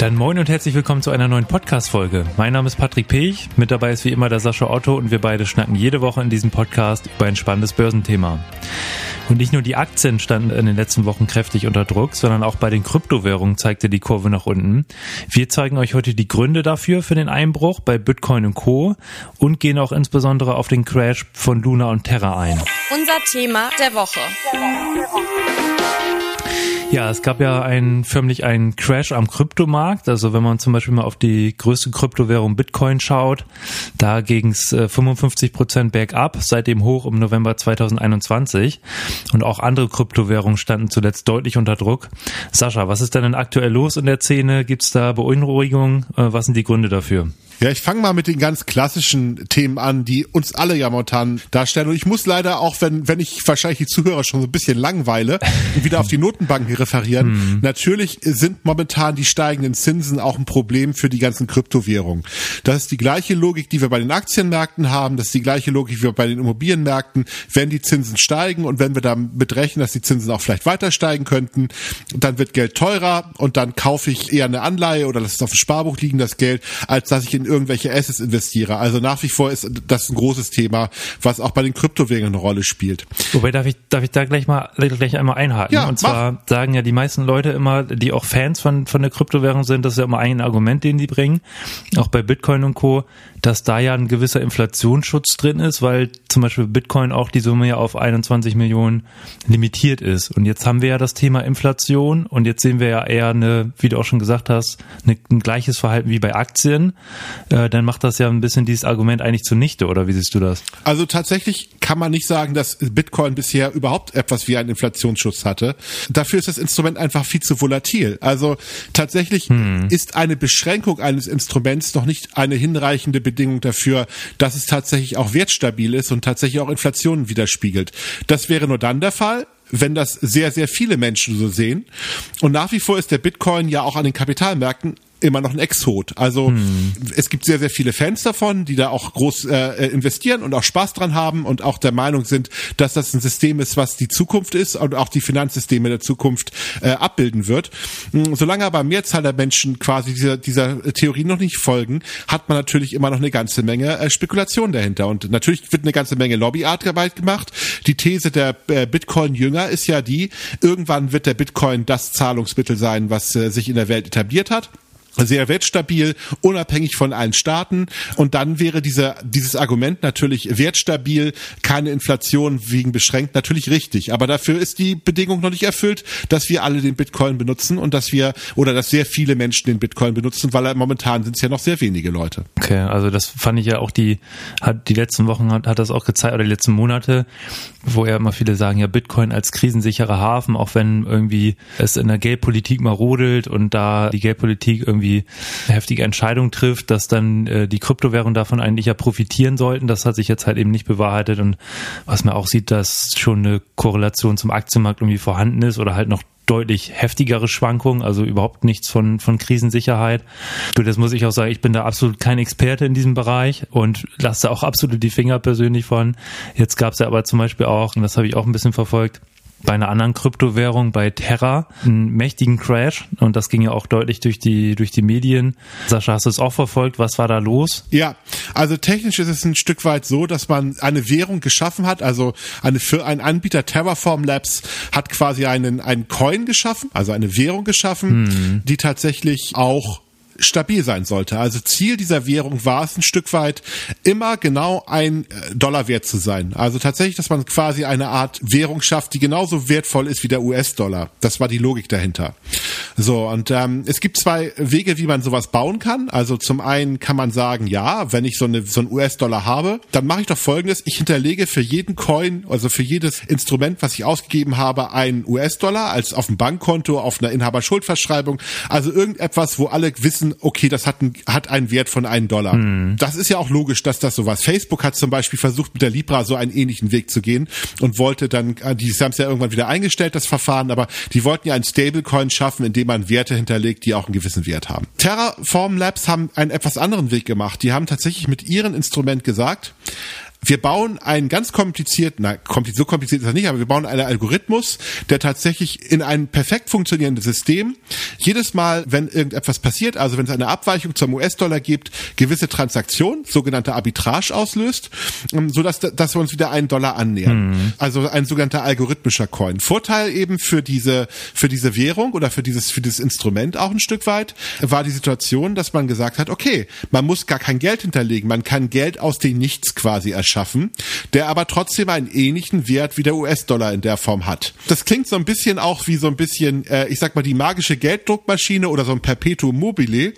Dann moin und herzlich willkommen zu einer neuen Podcast-Folge. Mein Name ist Patrick Pech, mit dabei ist wie immer der Sascha Otto und wir beide schnacken jede Woche in diesem Podcast über ein spannendes Börsenthema. Und nicht nur die Aktien standen in den letzten Wochen kräftig unter Druck, sondern auch bei den Kryptowährungen zeigte die Kurve nach unten. Wir zeigen euch heute die Gründe dafür für den Einbruch bei Bitcoin und Co. und gehen auch insbesondere auf den Crash von Luna und Terra ein. Unser Thema der Woche. Ja, es gab ja einen, förmlich einen Crash am Kryptomarkt. Also wenn man zum Beispiel mal auf die größte Kryptowährung Bitcoin schaut, da ging es 55 Prozent bergab, seitdem hoch im November 2021. Und auch andere Kryptowährungen standen zuletzt deutlich unter Druck. Sascha, was ist denn aktuell los in der Szene? Gibt es da Beunruhigung? Äh, was sind die Gründe dafür? Ja, ich fange mal mit den ganz klassischen Themen an, die uns alle ja momentan darstellen. Und ich muss leider auch, wenn, wenn ich wahrscheinlich die Zuhörer schon so ein bisschen langweile, wieder auf die Notenbanken referieren. Mhm. Natürlich sind momentan die steigenden Zinsen auch ein Problem für die ganzen Kryptowährungen. Das ist die gleiche Logik, die wir bei den Aktienmärkten haben. Das ist die gleiche Logik wie wir bei den Immobilienmärkten. Wenn die Zinsen steigen und wenn wir damit rechnen, dass die Zinsen auch vielleicht weiter steigen könnten, dann wird Geld teurer und dann kaufe ich eher eine Anleihe oder lasse es auf dem Sparbuch liegen, das Geld, als dass ich in irgendwelche Assets investiere. Also nach wie vor ist das ein großes Thema, was auch bei den Kryptowährungen eine Rolle spielt. Wobei darf ich darf ich da gleich mal gleich einmal einhaken. Ja, und zwar mach. sagen ja die meisten Leute immer, die auch Fans von von der Kryptowährung sind, das ist ja immer ein Argument, den die bringen, auch bei Bitcoin und Co dass da ja ein gewisser Inflationsschutz drin ist, weil zum Beispiel Bitcoin auch die Summe ja auf 21 Millionen limitiert ist. Und jetzt haben wir ja das Thema Inflation und jetzt sehen wir ja eher eine, wie du auch schon gesagt hast, eine, ein gleiches Verhalten wie bei Aktien. Äh, dann macht das ja ein bisschen dieses Argument eigentlich zunichte, oder wie siehst du das? Also tatsächlich kann man nicht sagen, dass Bitcoin bisher überhaupt etwas wie einen Inflationsschutz hatte. Dafür ist das Instrument einfach viel zu volatil. Also tatsächlich hm. ist eine Beschränkung eines Instruments noch nicht eine hinreichende Bedingung dafür, dass es tatsächlich auch wertstabil ist und tatsächlich auch Inflationen widerspiegelt. Das wäre nur dann der Fall, wenn das sehr, sehr viele Menschen so sehen. Und nach wie vor ist der Bitcoin ja auch an den Kapitalmärkten immer noch ein Exot. Also hm. es gibt sehr, sehr viele Fans davon, die da auch groß äh, investieren und auch Spaß dran haben und auch der Meinung sind, dass das ein System ist, was die Zukunft ist und auch die Finanzsysteme der Zukunft äh, abbilden wird. Hm, solange aber Mehrzahl der Menschen quasi dieser, dieser Theorie noch nicht folgen, hat man natürlich immer noch eine ganze Menge äh, Spekulation dahinter. Und natürlich wird eine ganze Menge Lobbyarbeit gemacht. Die These der äh, Bitcoin-Jünger ist ja die, irgendwann wird der Bitcoin das Zahlungsmittel sein, was äh, sich in der Welt etabliert hat sehr wertstabil, unabhängig von allen Staaten. Und dann wäre dieser, dieses Argument natürlich wertstabil, keine Inflation wegen beschränkt, natürlich richtig. Aber dafür ist die Bedingung noch nicht erfüllt, dass wir alle den Bitcoin benutzen und dass wir, oder dass sehr viele Menschen den Bitcoin benutzen, weil momentan sind es ja noch sehr wenige Leute. Okay, also das fand ich ja auch die, hat die letzten Wochen hat, hat das auch gezeigt, oder die letzten Monate, wo ja immer viele sagen, ja, Bitcoin als krisensicherer Hafen, auch wenn irgendwie es in der Geldpolitik mal rodelt und da die Geldpolitik irgendwie irgendwie heftige Entscheidung trifft, dass dann äh, die Kryptowährungen davon eigentlich ja profitieren sollten. Das hat sich jetzt halt eben nicht bewahrheitet und was man auch sieht, dass schon eine Korrelation zum Aktienmarkt irgendwie vorhanden ist oder halt noch deutlich heftigere Schwankungen, also überhaupt nichts von, von Krisensicherheit. Du, das muss ich auch sagen, ich bin da absolut kein Experte in diesem Bereich und lasse auch absolut die Finger persönlich von. Jetzt gab es ja aber zum Beispiel auch, und das habe ich auch ein bisschen verfolgt, bei einer anderen Kryptowährung, bei Terra, einen mächtigen Crash und das ging ja auch deutlich durch die, durch die Medien. Sascha, hast du es auch verfolgt? Was war da los? Ja, also technisch ist es ein Stück weit so, dass man eine Währung geschaffen hat, also eine, für ein Anbieter Terraform Labs hat quasi einen, einen Coin geschaffen, also eine Währung geschaffen, mhm. die tatsächlich auch stabil sein sollte. Also Ziel dieser Währung war es ein Stück weit immer genau ein äh, Dollar wert zu sein. Also tatsächlich, dass man quasi eine Art Währung schafft, die genauso wertvoll ist wie der US-Dollar. Das war die Logik dahinter. So, und ähm, es gibt zwei Wege, wie man sowas bauen kann. Also zum einen kann man sagen, ja, wenn ich so, eine, so einen US-Dollar habe, dann mache ich doch folgendes, ich hinterlege für jeden Coin, also für jedes Instrument, was ich ausgegeben habe, einen US-Dollar als auf dem Bankkonto, auf einer Inhaberschuldverschreibung, also irgendetwas, wo alle wissen, okay, das hat, ein, hat einen Wert von einem Dollar. Mhm. Das ist ja auch logisch, dass das sowas. Facebook hat zum Beispiel versucht, mit der Libra so einen ähnlichen Weg zu gehen und wollte dann, äh, die haben es ja irgendwann wieder eingestellt, das Verfahren, aber die wollten ja einen Stablecoin schaffen, in dem man Werte hinterlegt, die auch einen gewissen Wert haben. Terraform Labs haben einen etwas anderen Weg gemacht. Die haben tatsächlich mit ihrem Instrument gesagt, wir bauen einen ganz komplizierten, na, so kompliziert ist er nicht, aber wir bauen einen Algorithmus, der tatsächlich in ein perfekt funktionierendes System jedes Mal, wenn irgendetwas passiert, also wenn es eine Abweichung zum US-Dollar gibt, gewisse Transaktionen, sogenannte Arbitrage auslöst, ähm, so dass, dass wir uns wieder einen Dollar annähern. Mhm. Also ein sogenannter algorithmischer Coin. Vorteil eben für diese, für diese Währung oder für dieses, für dieses Instrument auch ein Stück weit war die Situation, dass man gesagt hat, okay, man muss gar kein Geld hinterlegen, man kann Geld aus dem Nichts quasi erschaffen, der aber trotzdem einen ähnlichen Wert wie der US-Dollar in der Form hat. Das klingt so ein bisschen auch wie so ein bisschen, äh, ich sag mal, die magische Gelddruckmaschine oder so ein Perpetuum mobile.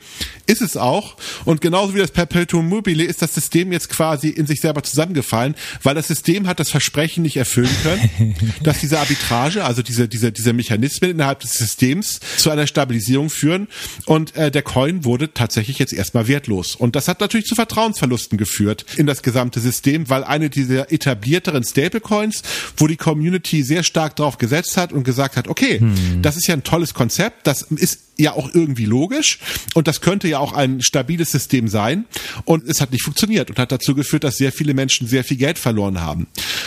Ist es auch. Und genauso wie das Perpetuum mobile ist das System jetzt quasi in sich selber zusammengefallen, weil das System hat das Versprechen nicht erfüllen können, dass diese Arbitrage, also diese, diese, diese Mechanismen innerhalb des Systems zu einer Stabilisierung führen. Und äh, der Coin wurde tatsächlich jetzt erstmal wertlos. Und das hat natürlich zu Vertrauensverlusten geführt in das gesamte System, weil eine dieser etablierteren Stablecoins, wo die Community sehr stark drauf gesetzt hat und gesagt hat, okay, hm. das ist ja ein tolles Konzept, das ist ja auch irgendwie logisch und das könnte ja auch ein stabiles System sein und es hat nicht funktioniert und hat dazu geführt, dass sehr viele Menschen sehr viel Geld verloren haben.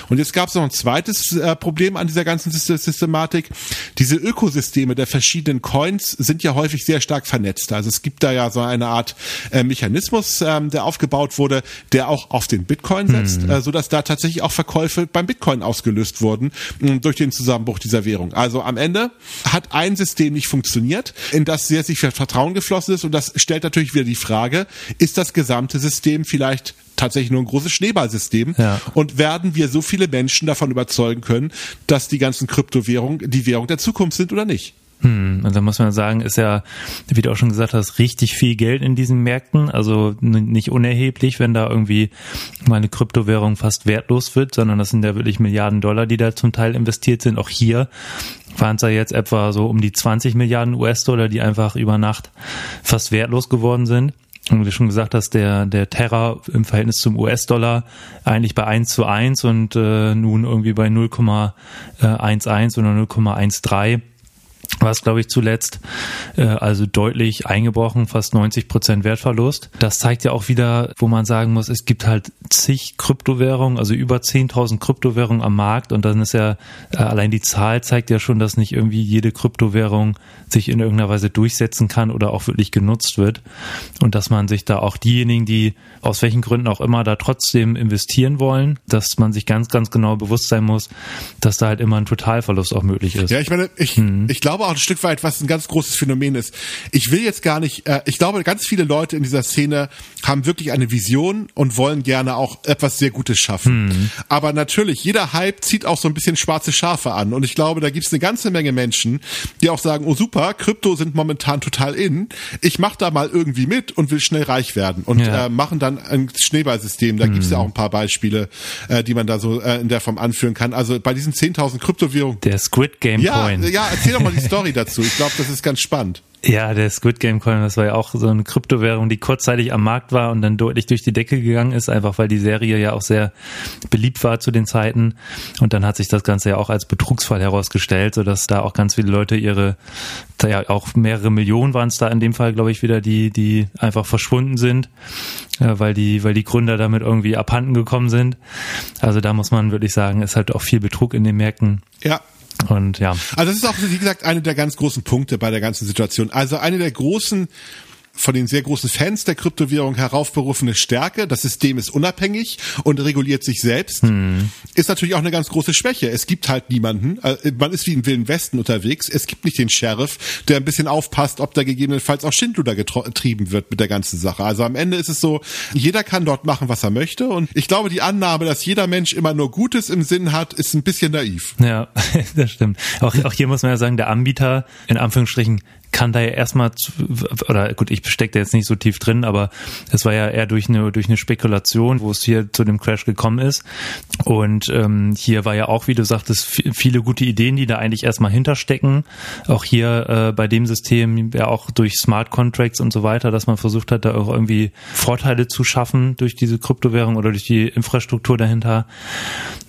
Und jetzt gab es noch ein zweites äh, Problem an dieser ganzen Systematik. Diese Ökosysteme der verschiedenen Coins sind ja häufig sehr stark vernetzt. Also es gibt da ja so eine Art äh, Mechanismus, ähm, der aufgebaut wurde, der auch auf den Bitcoin setzt, mhm. äh, so dass da tatsächlich auch Verkäufe beim Bitcoin ausgelöst wurden äh, durch den Zusammenbruch dieser Währung. Also am Ende hat ein System nicht funktioniert in das sehr sich Vertrauen geflossen ist. Und das stellt natürlich wieder die Frage, ist das gesamte System vielleicht tatsächlich nur ein großes Schneeballsystem ja. und werden wir so viele Menschen davon überzeugen können, dass die ganzen Kryptowährungen die Währung der Zukunft sind oder nicht? Hm, und da muss man sagen, ist ja, wie du auch schon gesagt hast, richtig viel Geld in diesen Märkten. Also nicht unerheblich, wenn da irgendwie mal eine Kryptowährung fast wertlos wird, sondern das sind ja wirklich Milliarden Dollar, die da zum Teil investiert sind. Auch hier waren es ja jetzt etwa so um die 20 Milliarden US-Dollar, die einfach über Nacht fast wertlos geworden sind. Und wie du schon gesagt hast, der, der Terra im Verhältnis zum US-Dollar eigentlich bei 1 zu 1 und äh, nun irgendwie bei 0,11 oder 0,13 war es, glaube ich, zuletzt, äh, also deutlich eingebrochen, fast 90 Prozent Wertverlust. Das zeigt ja auch wieder, wo man sagen muss, es gibt halt zig Kryptowährungen, also über 10.000 Kryptowährungen am Markt und dann ist ja, äh, allein die Zahl zeigt ja schon, dass nicht irgendwie jede Kryptowährung sich in irgendeiner Weise durchsetzen kann oder auch wirklich genutzt wird und dass man sich da auch diejenigen, die aus welchen Gründen auch immer da trotzdem investieren wollen, dass man sich ganz, ganz genau bewusst sein muss, dass da halt immer ein Totalverlust auch möglich ist. Ja, ich meine, ich, hm. ich glaube auch ein Stück weit, was ein ganz großes Phänomen ist. Ich will jetzt gar nicht, äh, ich glaube, ganz viele Leute in dieser Szene haben wirklich eine Vision und wollen gerne auch etwas sehr Gutes schaffen. Hm. Aber natürlich, jeder Hype zieht auch so ein bisschen schwarze Schafe an. Und ich glaube, da gibt es eine ganze Menge Menschen, die auch sagen, oh super, Krypto sind momentan total in. Ich mache da mal irgendwie mit und will schnell reich werden. Und ja. äh, machen dann ein Schneeballsystem. Da hm. gibt es ja auch ein paar Beispiele, äh, die man da so äh, in der Form anführen kann. Also bei diesen 10.000 Kryptowährungen. Der Squid Game ja, Coin. Ja, erzähl doch mal die Story dazu. Ich glaube, das ist ganz spannend. Ja, der Squid Game Coin, das war ja auch so eine Kryptowährung, die kurzzeitig am Markt war und dann deutlich durch die Decke gegangen ist, einfach weil die Serie ja auch sehr beliebt war zu den Zeiten. Und dann hat sich das Ganze ja auch als Betrugsfall herausgestellt, sodass da auch ganz viele Leute ihre, ja auch mehrere Millionen waren es da in dem Fall, glaube ich, wieder, die, die einfach verschwunden sind, weil die, weil die Gründer damit irgendwie abhanden gekommen sind. Also da muss man wirklich sagen, ist halt auch viel Betrug in den Märkten. Ja, und ja. Also das ist auch, wie gesagt, eine der ganz großen Punkte bei der ganzen Situation. Also eine der großen von den sehr großen Fans der Kryptowährung heraufberufene Stärke. Das System ist unabhängig und reguliert sich selbst. Hm. Ist natürlich auch eine ganz große Schwäche. Es gibt halt niemanden. Äh, man ist wie im Wilden Westen unterwegs. Es gibt nicht den Sheriff, der ein bisschen aufpasst, ob da gegebenenfalls auch Schindluder getrieben wird mit der ganzen Sache. Also am Ende ist es so, jeder kann dort machen, was er möchte. Und ich glaube, die Annahme, dass jeder Mensch immer nur Gutes im Sinn hat, ist ein bisschen naiv. Ja, das stimmt. Auch, auch hier muss man ja sagen, der Anbieter, in Anführungsstrichen, kann da ja erstmal, oder gut, ich stecke da jetzt nicht so tief drin, aber es war ja eher durch eine, durch eine Spekulation, wo es hier zu dem Crash gekommen ist. Und ähm, hier war ja auch, wie du sagtest, viele gute Ideen, die da eigentlich erstmal hinterstecken. Auch hier äh, bei dem System ja auch durch Smart Contracts und so weiter, dass man versucht hat, da auch irgendwie Vorteile zu schaffen durch diese Kryptowährung oder durch die Infrastruktur dahinter.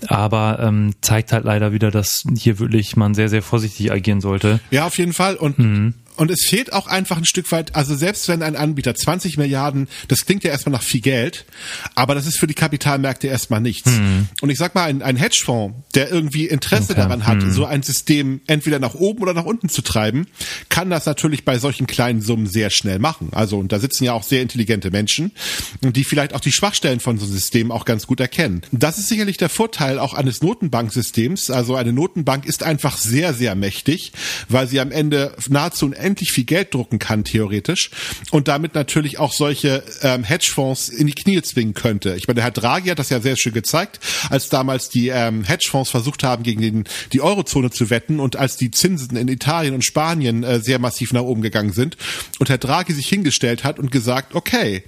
Aber ähm, zeigt halt leider wieder, dass hier wirklich man sehr, sehr vorsichtig agieren sollte. Ja, auf jeden Fall. Und mhm Und es fehlt auch einfach ein Stück weit, also selbst wenn ein Anbieter 20 Milliarden, das klingt ja erstmal nach viel Geld, aber das ist für die Kapitalmärkte erstmal nichts. Hm. Und ich sag mal, ein, ein Hedgefonds, der irgendwie Interesse okay. daran hat, hm. so ein System entweder nach oben oder nach unten zu treiben, kann das natürlich bei solchen kleinen Summen sehr schnell machen. Also, und da sitzen ja auch sehr intelligente Menschen, die vielleicht auch die Schwachstellen von so einem System auch ganz gut erkennen. Das ist sicherlich der Vorteil auch eines Notenbanksystems. Also eine Notenbank ist einfach sehr, sehr mächtig, weil sie am Ende nahezu unendlich viel Geld drucken kann, theoretisch, und damit natürlich auch solche ähm, Hedgefonds in die Knie zwingen könnte. Ich meine, der Herr Draghi hat das ja sehr schön gezeigt, als damals die ähm, Hedgefonds versucht haben, gegen den, die Eurozone zu wetten und als die Zinsen in Italien und Spanien äh, sehr massiv nach oben gegangen sind und Herr Draghi sich hingestellt hat und gesagt, okay,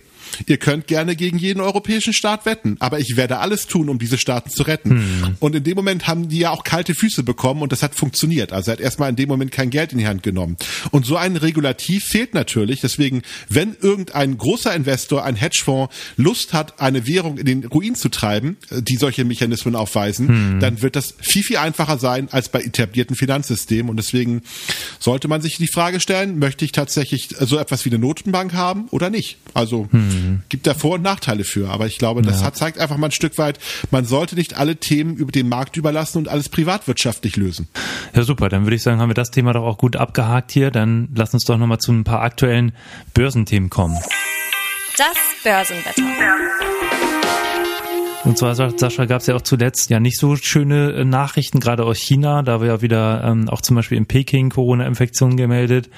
Ihr könnt gerne gegen jeden europäischen Staat wetten, aber ich werde alles tun, um diese Staaten zu retten. Hm. Und in dem Moment haben die ja auch kalte Füße bekommen und das hat funktioniert. Also er hat erstmal in dem Moment kein Geld in die Hand genommen. Und so ein Regulativ fehlt natürlich. Deswegen, wenn irgendein großer Investor, ein Hedgefonds Lust hat, eine Währung in den Ruin zu treiben, äh, die solche Mechanismen aufweisen, hm. dann wird das viel, viel einfacher sein als bei etablierten Finanzsystemen. Und deswegen sollte man sich die Frage stellen, möchte ich tatsächlich so etwas wie eine Notenbank haben oder nicht? Also hm. Mhm. Gibt da Vor- und Nachteile für. Aber ich glaube, das ja. hat, zeigt einfach mal ein Stück weit, man sollte nicht alle Themen über den Markt überlassen und alles privatwirtschaftlich lösen. Ja, super. Dann würde ich sagen, haben wir das Thema doch auch gut abgehakt hier. Dann lass uns doch nochmal zu ein paar aktuellen Börsenthemen kommen. Das Börsenwetter. Und zwar, Sascha, gab es ja auch zuletzt ja nicht so schöne äh, Nachrichten, gerade aus China. Da wir ja wieder ähm, auch zum Beispiel in Peking Corona-Infektionen gemeldet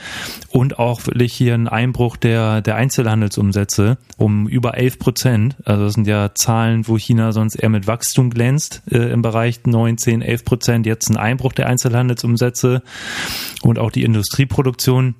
und auch wirklich hier ein Einbruch der, der Einzelhandelsumsätze um über 11 Prozent. Also das sind ja Zahlen, wo China sonst eher mit Wachstum glänzt äh, im Bereich 9, 10, 11 Prozent. Jetzt ein Einbruch der Einzelhandelsumsätze und auch die Industrieproduktion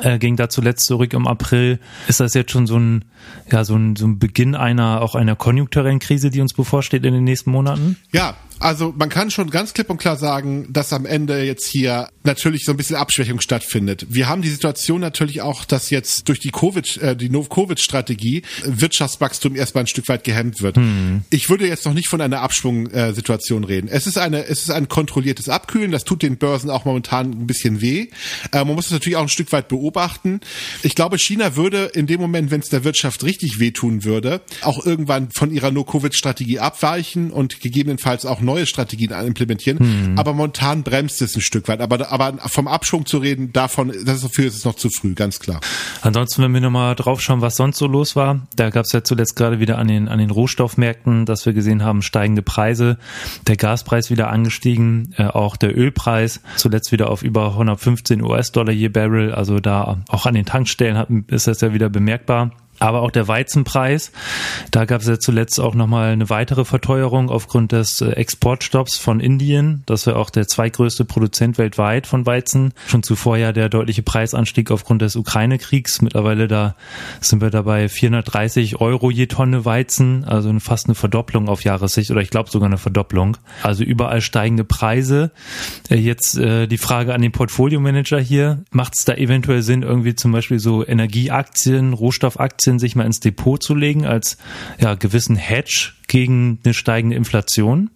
äh, ging da zuletzt zurück im April. Ist das jetzt schon so ein, ja, so ein, so ein Beginn einer, auch einer konjunkturellen Krise, die uns bevorsteht in den nächsten Monaten? Ja, also man kann schon ganz klipp und klar sagen, dass am Ende jetzt hier natürlich so ein bisschen Abschwächung stattfindet. Wir haben die Situation natürlich auch, dass jetzt durch die Covid, äh, die No-Covid-Strategie Wirtschaftswachstum erstmal ein Stück weit gehemmt wird. Hm. Ich würde jetzt noch nicht von einer Abschwung-Situation reden. Es ist eine, es ist ein kontrolliertes Abkühlen. Das tut den Börsen auch momentan ein bisschen weh. Äh, man muss es natürlich auch ein Stück weit beobachten. Ich glaube, China würde in dem Moment, wenn es der Wirtschaft richtig wehtun würde, auch irgendwann von ihrer No-Covid-Strategie abweichen und gegebenenfalls auch neue Strategien implementieren. Hm. Aber momentan bremst es ein Stück weit. Aber, aber vom Abschwung zu reden, davon, das ist, es noch zu früh, ganz klar. Ansonsten, wenn wir nochmal drauf schauen, was sonst so los war, da gab es ja zuletzt gerade wieder an den, an den Rohstoffmärkten, dass wir gesehen haben, steigende Preise, der Gaspreis wieder angestiegen, äh, auch der Ölpreis zuletzt wieder auf über 115 US-Dollar je Barrel, also da auch an den Tankstellen hat, ist das ja wieder bemerkbar aber auch der Weizenpreis. Da gab es ja zuletzt auch nochmal eine weitere Verteuerung aufgrund des äh, Exportstopps von Indien. Das war auch der zweitgrößte Produzent weltweit von Weizen. Schon zuvor ja der deutliche Preisanstieg aufgrund des Ukraine-Kriegs. Mittlerweile da sind wir dabei 430 Euro je Tonne Weizen, also fast eine Verdopplung auf Jahressicht oder ich glaube sogar eine Verdopplung. Also überall steigende Preise. Äh, jetzt äh, die Frage an den Portfolio-Manager hier. Macht es da eventuell Sinn, irgendwie zum Beispiel so Energieaktien, Rohstoffaktien bisschen sich mal ins Depot zu legen als ja, gewissen Hedge gegen eine steigende Inflation?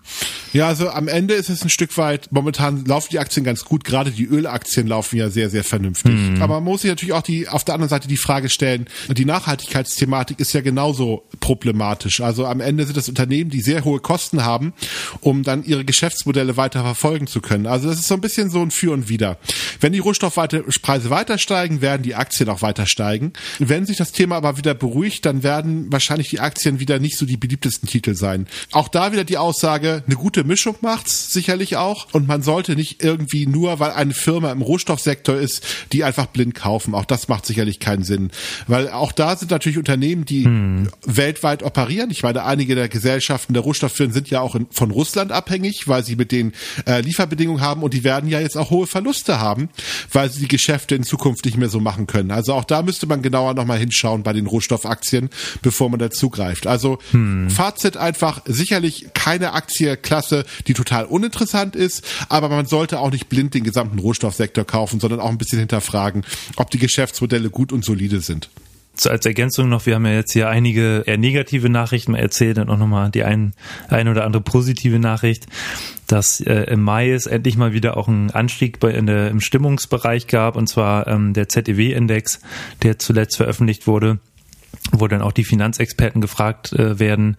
Ja, also am Ende ist es ein Stück weit, momentan laufen die Aktien ganz gut, gerade die Ölaktien laufen ja sehr, sehr vernünftig. Mhm. Aber man muss sich natürlich auch die, auf der anderen Seite die Frage stellen, die Nachhaltigkeitsthematik ist ja genauso problematisch. Also am Ende sind das Unternehmen, die sehr hohe Kosten haben, um dann ihre Geschäftsmodelle weiter verfolgen zu können. Also das ist so ein bisschen so ein Für und Wider. Wenn die Rohstoffpreise weiter steigen, werden die Aktien auch weiter steigen. Wenn sich das Thema aber wieder beruhigt, dann werden wahrscheinlich die Aktien wieder nicht so die beliebtesten Titel sein. Auch da wieder die Aussage, eine gute Mischung macht's sicherlich auch und man sollte nicht irgendwie nur, weil eine Firma im Rohstoffsektor ist, die einfach blind kaufen. Auch das macht sicherlich keinen Sinn, weil auch da sind natürlich Unternehmen, die hm. weltweit operieren. Ich meine, einige der Gesellschaften der Rohstofffirmen sind ja auch in, von Russland abhängig, weil sie mit den äh, Lieferbedingungen haben und die werden ja jetzt auch hohe Verluste haben, weil sie die Geschäfte in Zukunft nicht mehr so machen können. Also auch da müsste man genauer nochmal hinschauen bei den Rohstoffaktien, bevor man dazugreift. Also hm. Fazit einfach sicherlich keine Aktienklasse, die total uninteressant ist, aber man sollte auch nicht blind den gesamten Rohstoffsektor kaufen, sondern auch ein bisschen hinterfragen, ob die Geschäftsmodelle gut und solide sind. so als Ergänzung noch, wir haben ja jetzt hier einige eher negative Nachrichten erzählt und auch nochmal die ein, ein oder andere positive Nachricht, dass äh, im Mai es endlich mal wieder auch einen Anstieg bei, in der, im Stimmungsbereich gab und zwar ähm, der ZEW-Index, der zuletzt veröffentlicht wurde wo dann auch die Finanzexperten gefragt äh, werden,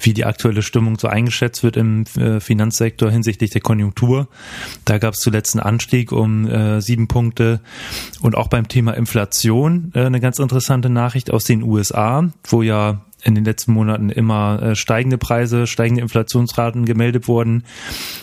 wie die aktuelle Stimmung so eingeschätzt wird im äh, Finanzsektor hinsichtlich der Konjunktur. Da gab es zuletzt einen Anstieg um äh, sieben Punkte und auch beim Thema Inflation äh, eine ganz interessante Nachricht aus den USA, wo ja in den letzten Monaten immer äh, steigende Preise, steigende Inflationsraten gemeldet wurden.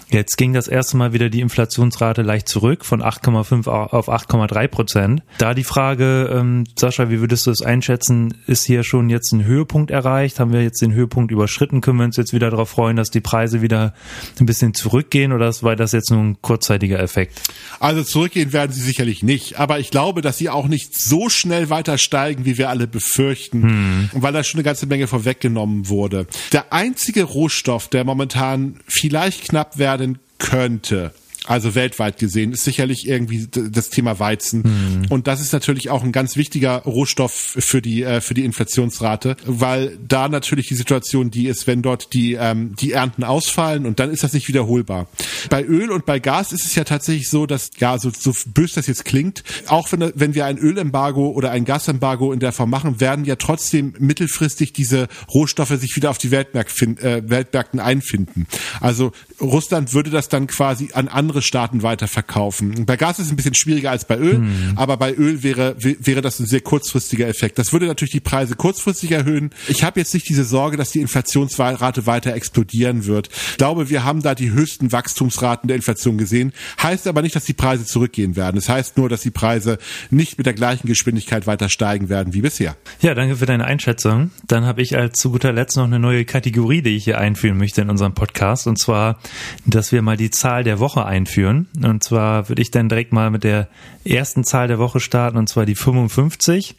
Jetzt ging das erste Mal wieder die Inflationsrate leicht zurück von 8,5 auf 8,3 Prozent. Da die Frage, ähm, Sascha, wie würdest du es einschätzen? Ist hier schon jetzt ein Höhepunkt erreicht? Haben wir jetzt den Höhepunkt überschritten? Können wir uns jetzt wieder darauf freuen, dass die Preise wieder ein bisschen zurückgehen oder war das jetzt nur ein kurzzeitiger Effekt? Also zurückgehen werden sie sicherlich nicht, aber ich glaube, dass sie auch nicht so schnell weiter steigen, wie wir alle befürchten, hm. weil da schon eine ganze Menge vorweggenommen wurde. Der einzige Rohstoff, der momentan vielleicht knapp werden könnte, also weltweit gesehen, ist sicherlich irgendwie das Thema Weizen. Mhm. Und das ist natürlich auch ein ganz wichtiger Rohstoff für die, äh, für die Inflationsrate, weil da natürlich die Situation die ist, wenn dort die, ähm, die Ernten ausfallen und dann ist das nicht wiederholbar. Bei Öl und bei Gas ist es ja tatsächlich so, dass, ja, so, so bös das jetzt klingt, auch wenn, wenn wir ein Ölembargo oder ein Gasembargo in der Form machen, werden ja trotzdem mittelfristig diese Rohstoffe sich wieder auf die Weltmarkt, äh, Weltmärkten einfinden. Also Russland würde das dann quasi an andere andere Staaten weiterverkaufen. Bei Gas ist es ein bisschen schwieriger als bei Öl, hm. aber bei Öl wäre, wäre das ein sehr kurzfristiger Effekt. Das würde natürlich die Preise kurzfristig erhöhen. Ich habe jetzt nicht diese Sorge, dass die Inflationsrate weiter explodieren wird. Ich glaube, wir haben da die höchsten Wachstumsraten der Inflation gesehen. Heißt aber nicht, dass die Preise zurückgehen werden. Das heißt nur, dass die Preise nicht mit der gleichen Geschwindigkeit weiter steigen werden wie bisher. Ja, danke für deine Einschätzung. Dann habe ich als zu guter Letzt noch eine neue Kategorie, die ich hier einführen möchte in unserem Podcast. Und zwar, dass wir mal die Zahl der Woche einführen einführen. Und zwar würde ich dann direkt mal mit der ersten Zahl der Woche starten, und zwar die 55.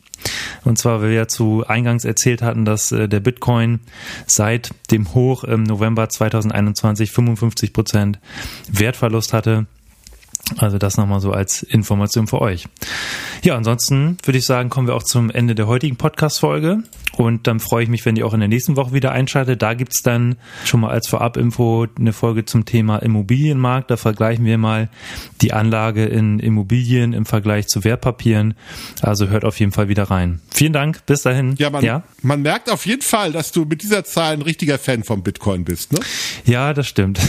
Und zwar, weil wir ja zu Eingangs erzählt hatten, dass äh, der Bitcoin seit dem Hoch im November 2021 55 Prozent Wertverlust hatte. Also das nochmal so als Information für euch. Ja, ansonsten würde ich sagen, kommen wir auch zum Ende der heutigen Podcast-Folge. Und dann freue ich mich, wenn ihr auch in der nächsten Woche wieder einschaltet. Da gibt's dann schon mal als Vorab-Info eine Folge zum Thema Immobilienmarkt. Da vergleichen wir mal die Anlage in Immobilien im Vergleich zu Wertpapieren. Also hört auf jeden Fall wieder rein. Vielen Dank. Bis dahin. Ja, man, ja? man merkt auf jeden Fall, dass du mit dieser Zahl ein richtiger Fan vom Bitcoin bist, ne? Ja, das stimmt.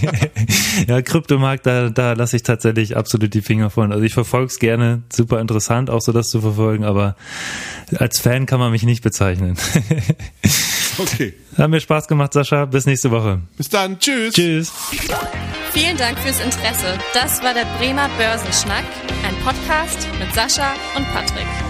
ja, Kryptomarkt, da, da lasse ich tatsächlich absolut die Finger von. Also ich verfolge es gerne. Super interessant, auch so das zu verfolgen. Aber als Fan kann man mich nicht bezeichnen. okay. Hat mir Spaß gemacht, Sascha. Bis nächste Woche. Bis dann. Tschüss. Tschüss. Vielen Dank fürs Interesse. Das war der Bremer Börsenschnack, ein Podcast mit Sascha und Patrick.